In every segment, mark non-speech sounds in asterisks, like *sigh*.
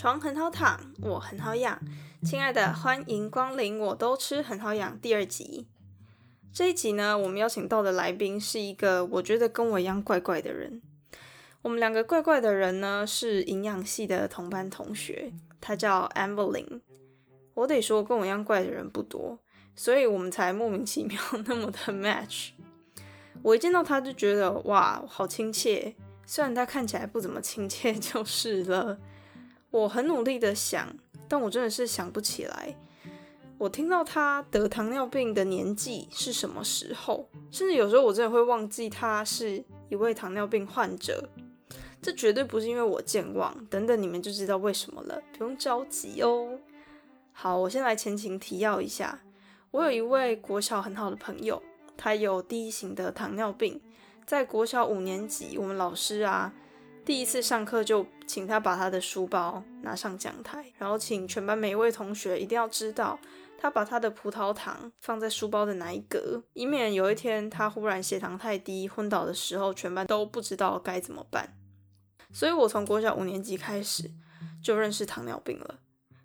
床很好躺，我很好养。亲爱的，欢迎光临，我都吃很好养。第二集，这一集呢，我们邀请到的来宾是一个我觉得跟我一样怪怪的人。我们两个怪怪的人呢，是营养系的同班同学，他叫 Amberlin。我得说，跟我一样怪的人不多，所以我们才莫名其妙那么的 *laughs* match。我一见到他就觉得哇，好亲切，虽然他看起来不怎么亲切，就是了。我很努力的想，但我真的是想不起来。我听到他得糖尿病的年纪是什么时候，甚至有时候我真的会忘记他是一位糖尿病患者。这绝对不是因为我健忘，等等你们就知道为什么了，不用着急哦。好，我先来前情提要一下，我有一位国小很好的朋友，他有第一型的糖尿病，在国小五年级，我们老师啊。第一次上课就请他把他的书包拿上讲台，然后请全班每一位同学一定要知道他把他的葡萄糖放在书包的哪一格，以免有一天他忽然血糖太低昏倒的时候，全班都不知道该怎么办。所以我从国小五年级开始就认识糖尿病了。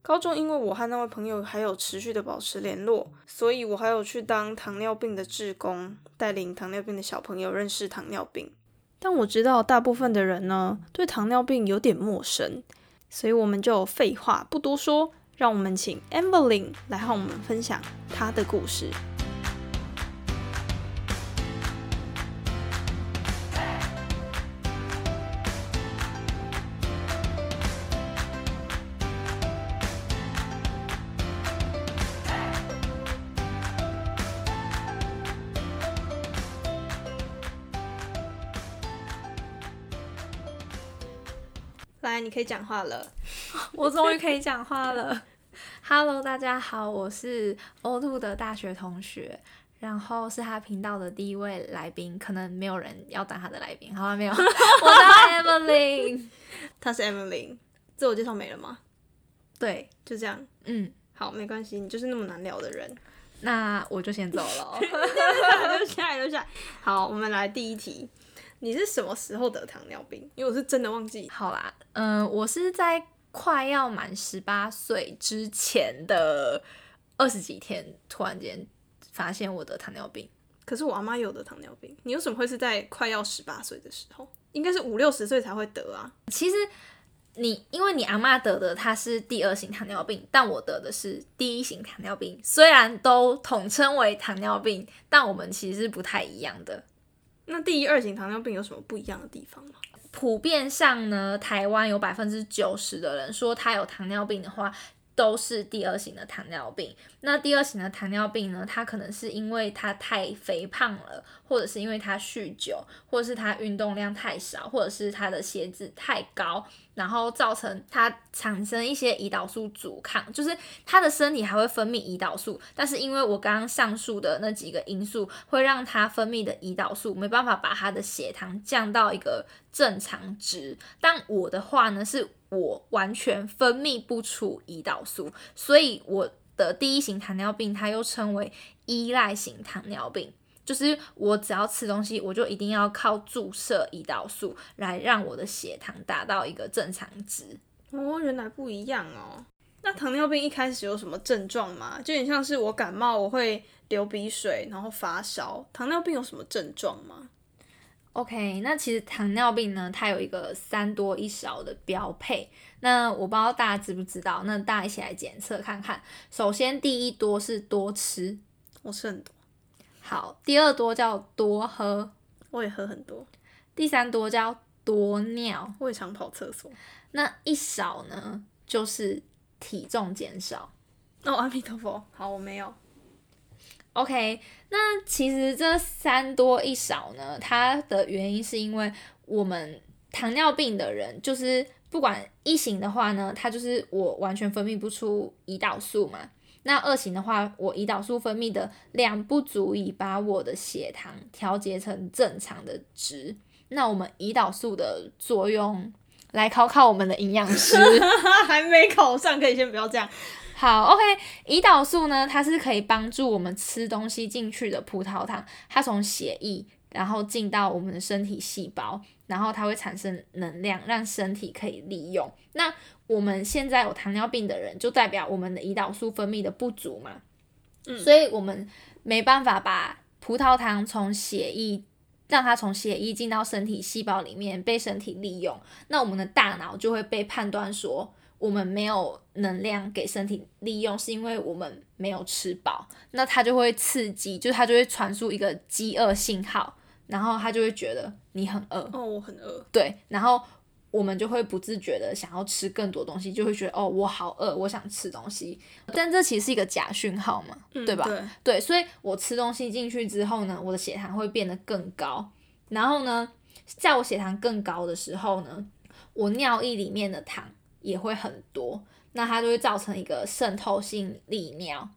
高中因为我和那位朋友还有持续的保持联络，所以我还有去当糖尿病的志工，带领糖尿病的小朋友认识糖尿病。但我知道大部分的人呢，对糖尿病有点陌生，所以我们就废话不多说，让我们请 Amberlyn 来和我们分享她的故事。来，你可以讲话了。*laughs* 我终于可以讲话了。Hello，大家好，我是 O Two 的大学同学，然后是他频道的第一位来宾。可能没有人要当他的来宾，好了没有？*laughs* 我当 Emily，他是 Emily。自我介绍没了吗？对，就这样。嗯，好，没关系，你就是那么难聊的人。那我就先走了。*laughs* 留下来，留下来。好，我们来第一题。你是什么时候得糖尿病？因为我是真的忘记。好啦，嗯，我是在快要满十八岁之前的二十几天，突然间发现我得糖尿病。可是我阿妈有得糖尿病，你为什么会是在快要十八岁的时候？应该是五六十岁才会得啊。其实你因为你阿妈得的它是第二型糖尿病，但我得的是第一型糖尿病。虽然都统称为糖尿病，但我们其实是不太一样的。那第一二型糖尿病有什么不一样的地方吗？普遍上呢，台湾有百分之九十的人说他有糖尿病的话，都是第二型的糖尿病。那第二型的糖尿病呢，他可能是因为他太肥胖了，或者是因为他酗酒，或者是他运动量太少，或者是他的血脂太高。然后造成它产生一些胰岛素阻抗，就是他的身体还会分泌胰岛素，但是因为我刚刚上述的那几个因素，会让它分泌的胰岛素没办法把他的血糖降到一个正常值。但我的话呢，是我完全分泌不出胰岛素，所以我的第一型糖尿病，它又称为依赖型糖尿病。就是我只要吃东西，我就一定要靠注射胰岛素来让我的血糖达到一个正常值。哦，原来不一样哦。那糖尿病一开始有什么症状吗？就有点像是我感冒，我会流鼻水，然后发烧。糖尿病有什么症状吗？OK，那其实糖尿病呢，它有一个三多一少的标配。那我不知道大家知不知道？那大家一起来检测看看。首先，第一多是多吃，我吃很多。好，第二多叫多喝，我也喝很多。第三多叫多尿，我也常跑厕所。那一少呢，就是体重减少。哦，阿弥陀佛，好，我没有。OK，那其实这三多一少呢，它的原因是因为我们糖尿病的人，就是不管一型的话呢，它就是我完全分泌不出胰岛素嘛。那二型的话，我胰岛素分泌的量不足以把我的血糖调节成正常的值。那我们胰岛素的作用，来考考我们的营养师，*laughs* 还没考上，可以先不要这样。好，OK，胰岛素呢，它是可以帮助我们吃东西进去的葡萄糖，它从血液然后进到我们的身体细胞，然后它会产生能量，让身体可以利用。那我们现在有糖尿病的人，就代表我们的胰岛素分泌的不足嘛，嗯。所以我们没办法把葡萄糖从血液让它从血液进到身体细胞里面被身体利用，那我们的大脑就会被判断说我们没有能量给身体利用，是因为我们没有吃饱，那它就会刺激，就是它就会传输一个饥饿信号，然后他就会觉得你很饿，哦，我很饿。对，然后我们就会不自觉的想要吃更多东西，就会觉得哦，我好饿，我想吃东西。但这其实是一个假讯号嘛，嗯对吧？对，对，所以我吃东西进去之后呢，我的血糖会变得更高。然后呢，在我血糖更高的时候呢，我尿液里面的糖也会很多，那它就会造成一个渗透性利尿。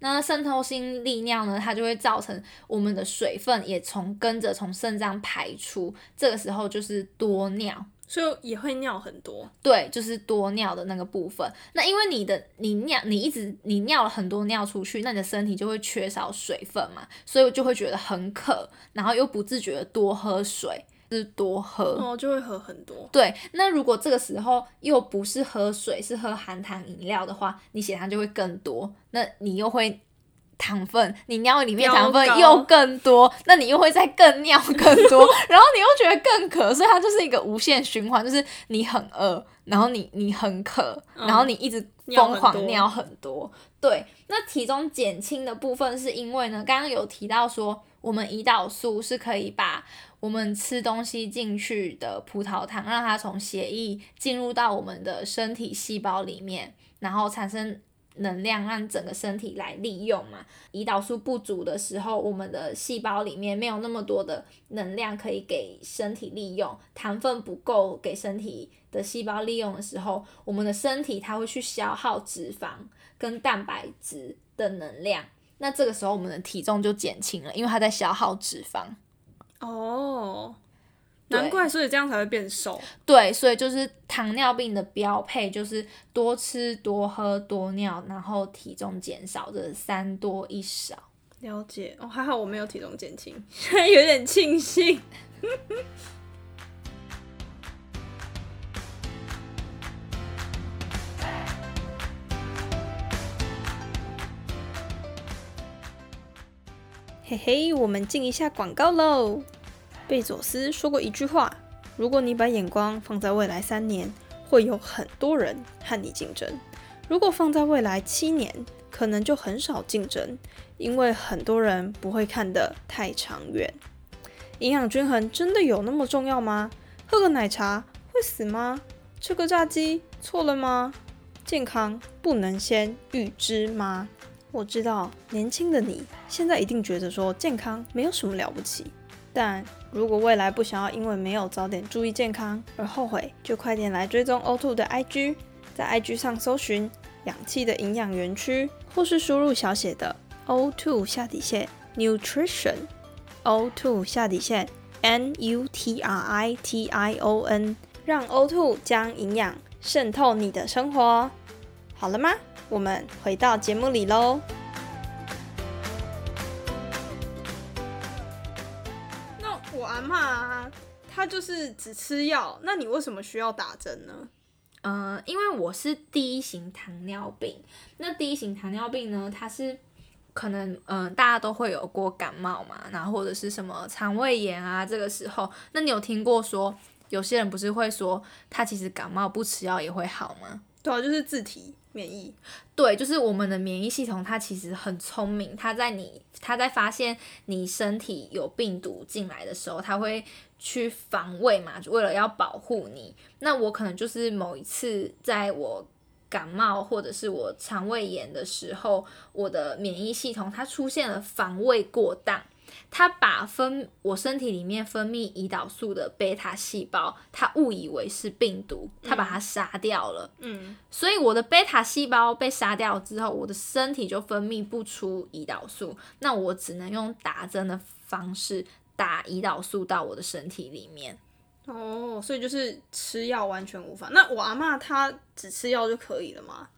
那渗透性利尿呢，它就会造成我们的水分也从跟着从肾脏排出，这个时候就是多尿。所以也会尿很多。对，就是多尿的那个部分。那因为你的你尿，你一直你尿了很多尿出去，那你的身体就会缺少水分嘛，所以我就会觉得很渴，然后又不自觉的多喝水，就是多喝。哦，就会喝很多。对，那如果这个时候又不是喝水，是喝含糖饮料的话，你血糖就会更多，那你又会糖分，你尿里面糖分又更多，那你又会再更尿更多，*laughs* 然后你又觉得更渴，所以它就是一个无限循环，就是你很饿，然后你你很渴，然后你一直疯尿很多狂尿很多。对，那体重减轻的部分是因为呢，刚刚有提到说，我们胰岛素是可以把我们吃东西进去的葡萄糖，让它从血液进入到我们的身体细胞里面，然后产生能量，让整个身体来利用嘛。胰岛素不足的时候，我们的细胞里面没有那么多的能量可以给身体利用，糖分不够给身体的细胞利用的时候，我们的身体它会去消耗脂肪跟蛋白质的能量。那这个时候，我们的体重就减轻了，因为它在消耗脂肪。哦，难怪，所以这样才会变瘦。对，所以就是糖尿病的标配就是多吃、多喝、多尿，然后体重减少，这三多一少。了解哦，还好我没有体重减轻，现 *laughs* 在有点庆幸。嘿嘿，我们进一下广告喽。贝佐斯说过一句话：如果你把眼光放在未来三年，会有很多人和你竞争；如果放在未来七年，可能就很少竞争，因为很多人不会看得太长远。营养均衡真的有那么重要吗？喝个奶茶会死吗？吃个炸鸡错了吗？健康不能先预知吗？我知道年轻的你现在一定觉得说健康没有什么了不起，但如果未来不想要因为没有早点注意健康而后悔，就快点来追踪 O2 的 IG，在 IG 上搜寻氧气的营养园区，或是输入小写的 O2 下底线 Nutrition，O2 下底线 N U T R I T I O N，让 O2 将营养渗透你的生活。好了吗？我们回到节目里喽。那我阿妈她就是只吃药，那你为什么需要打针呢？嗯，因为我是第一型糖尿病，那第一型糖尿病呢，它是可能嗯、呃大家都会有过感冒嘛，然后或者是什么肠胃炎啊，这个时候，那你有听过说有些人不是会说他其实感冒不吃药也会好吗？对啊，就是自体免疫。对，就是我们的免疫系统，它其实很聪明，它在你它在发现你身体有病毒进来的时候，它会去防卫嘛，为了要保护你。那我可能就是某一次在我感冒或者是我肠胃炎的时候，我的免疫系统它出现了防卫过当。它把分我身体里面分泌胰岛素的贝塔细胞，他误以为是病毒，他把它杀掉了。嗯，所以我的贝塔细胞被杀掉之后，我的身体就分泌不出胰岛素，那我只能用打针的方式打胰岛素到我的身体里面。哦，所以就是吃药完全无法。那我阿妈她只吃药就可以了吗？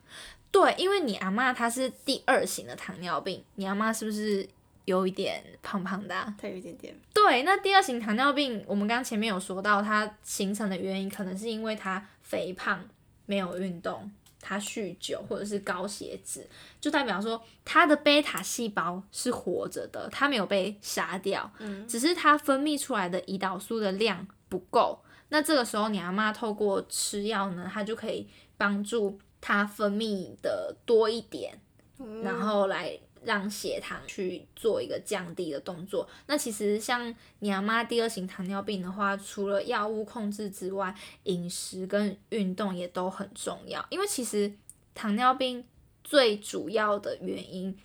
对，因为你阿妈她是第二型的糖尿病，你阿妈是不是有一点胖胖的、啊。它有一点点。对，那第二型糖尿病，我们刚刚前面有说到，它形成的原因可能是因为它肥胖、没有运动、它酗酒或者是高血脂，就代表说它的贝塔细胞是活着的，它没有被杀掉，嗯只是它分泌出来的胰岛素的量不够。那这个时候，你阿妈透过吃药呢，它就可以帮助它分泌的多一点，嗯然后来让血糖去做一个降低的动作。那其实像你阿妈第二型糖尿病的话，除了药物控制之外，饮食跟运动也都很重要。因为其实糖尿病最主要的原因，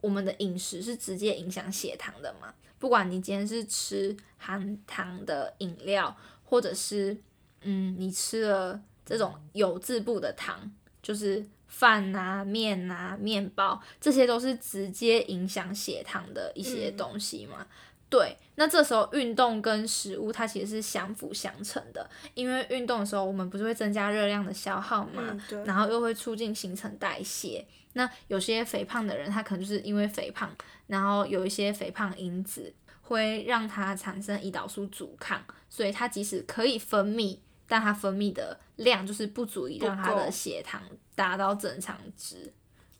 我们的饮食是直接影响血糖的嘛。不管你今天是吃含糖的饮料，或者是嗯，你吃了这种有字部的糖，就是饭啊、面啊、面包，这些都是直接影响血糖的一些嗯东西嘛。对，那这时候运动跟食物它其实是相辅相成的，因为运动的时候我们不是会增加热量的消耗嘛，嗯，然后又会促进新陈代谢。那有些肥胖的人，他可能就是因为肥胖，然后有一些肥胖因子会让他产生胰岛素阻抗，所以他即使可以分泌，但它分泌的量就是不足以让它的血糖达到正常值。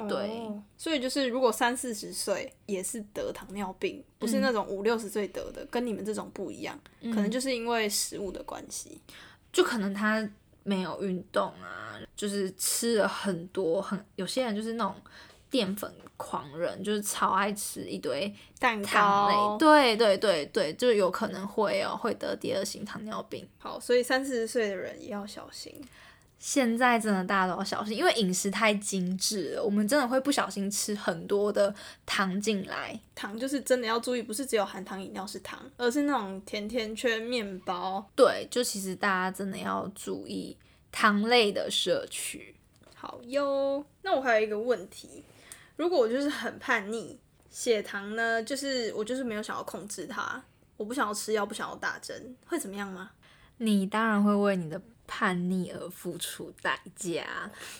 对哦所以就是如果三四十岁也是得糖尿病，不嗯是那种五六十岁得的，跟你们这种不一样，可能就是因为食物的关系。就可能他没有运动啊，就是吃了很多，很有些人就是那种淀粉狂人，就是超爱吃一堆蛋糖类，糕，对对对对，就有可能会哦，会得第二型糖尿病。好，所以三四十岁的人也要小心。现在真的大家都要小心，因为饮食太精致了，我们真的会不小心吃很多的糖进来。糖就是真的要注意，不是只有含糖饮料是糖，而是那种甜甜圈、面包。对，就其实大家真的要注意糖类的摄取。好哟，那我还有一个问题，如果我就是很叛逆，血糖呢，就是我就是没有想要控制它，我不想要吃药，不想要打针，会怎么样吗？你当然会为你的叛逆而付出代价。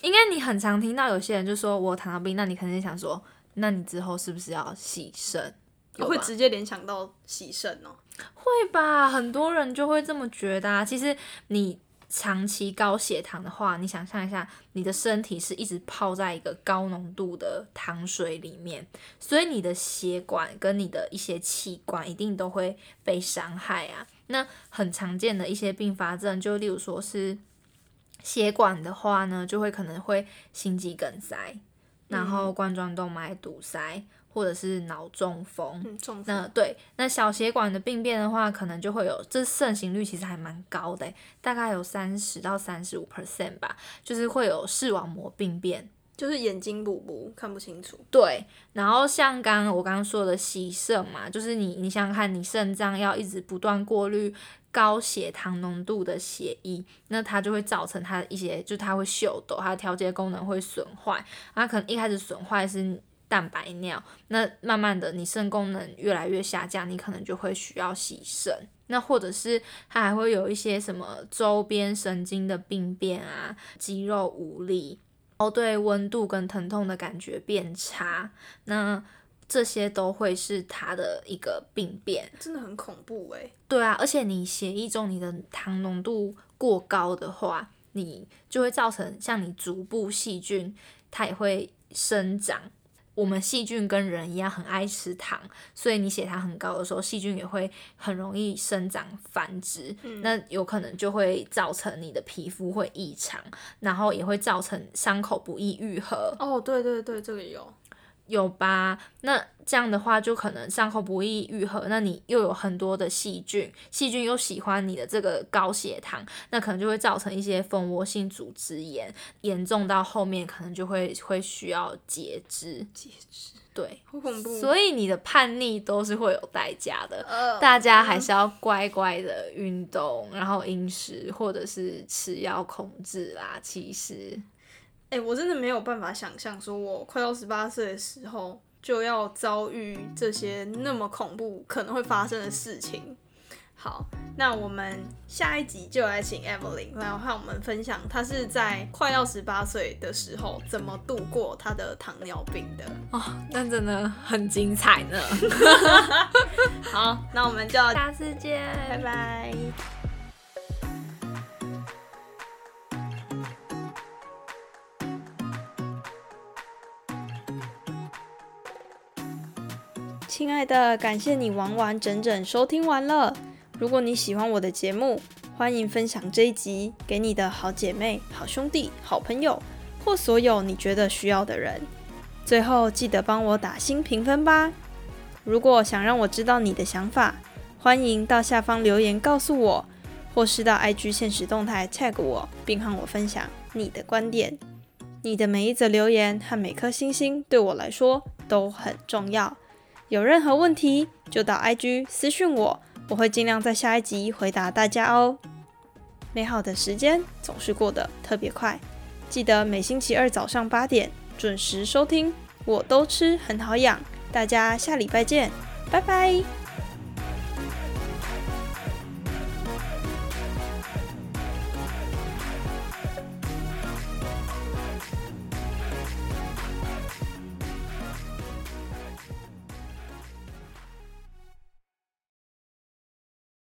应该你很常听到有些人就说我有糖尿病，那你肯定想说，那你之后是不是要洗肾？我会直接联想到洗肾哦。会吧？很多人就会这么觉得啊。其实你长期高血糖的话，你想象一下，你的身体是一直泡在一个高浓度的糖水里面，所以你的血管跟你的一些器官一定都会被伤害啊。那很常见的一些并发症，就例如说是血管的话呢，就会可能会心肌梗塞，然后冠状动脉堵塞，或者是脑中风。嗯，中风那对，那小血管的病变的话，可能就会有，这盛行率其实还蛮高的欸，大概有三十到三十五 percent 吧，就是会有视网膜病变。就是眼睛补补看不清楚。对，然后像刚刚我刚刚说的洗肾嘛，就是你你想想看，你肾脏要一直不断过滤高血糖浓度的血液，那它就会造成它一些，就它会秀抖，它的调节功能会损坏，它可能一开始损坏是蛋白尿，那慢慢的你肾功能越来越下降，你可能就会需要洗肾。那或者是它还会有一些什么周边神经的病变啊，肌肉无力，哦，对温度跟疼痛的感觉变差，那这些都会是它的一个病变。真的很恐怖哎、对啊，而且你血液中你的糖浓度过高的话，你就会造成像你足部细菌，它也会生长。我们细菌跟人一样很爱吃糖，所以你血糖很高的时候，细菌也会很容易生长繁殖，那有可能就会造成你的皮肤会异常，然后也会造成伤口不易愈合。哦，对对对，这个有。有吧？那这样的话，就可能伤口不易愈合，那你又有很多的细菌，细菌又喜欢你的这个高血糖，那可能就会造成一些蜂窝性组织炎，严重到后面可能就会会需要截肢。截肢，对，好恐怖。所以你的叛逆都是会有代价的。呃，大家还是要乖乖的运动，然后饮食或者是吃药控制啦。其实，哎、我真的没有办法想象，说我快到十八岁的时候就要遭遇这些那么恐怖可能会发生的事情。好，那我们下一集就来请 Evelyn 来和我们分享，她是在快要十八岁的时候怎么度过她的糖尿病的。哦，那真的很精彩呢。*laughs* 好，那我们就下次见，拜拜。亲爱的，感谢你完完整整收听完了。如果你喜欢我的节目，欢迎分享这一集给你的好姐妹、好兄弟、好朋友，或所有你觉得需要的人。最后记得帮我打新评分吧。如果想让我知道你的想法，欢迎到下方留言告诉我，或是到 IG 现实动态 tag 我，并和我分享你的观点。你的每一则留言和每颗星星对我来说都很重要。有任何问题就到 IG 私讯我，我会尽量在下一集回答大家哦。美好的时间总是过得特别快，记得每星期二早上八点准时收听，我都吃很好养。大家下礼拜见，拜拜。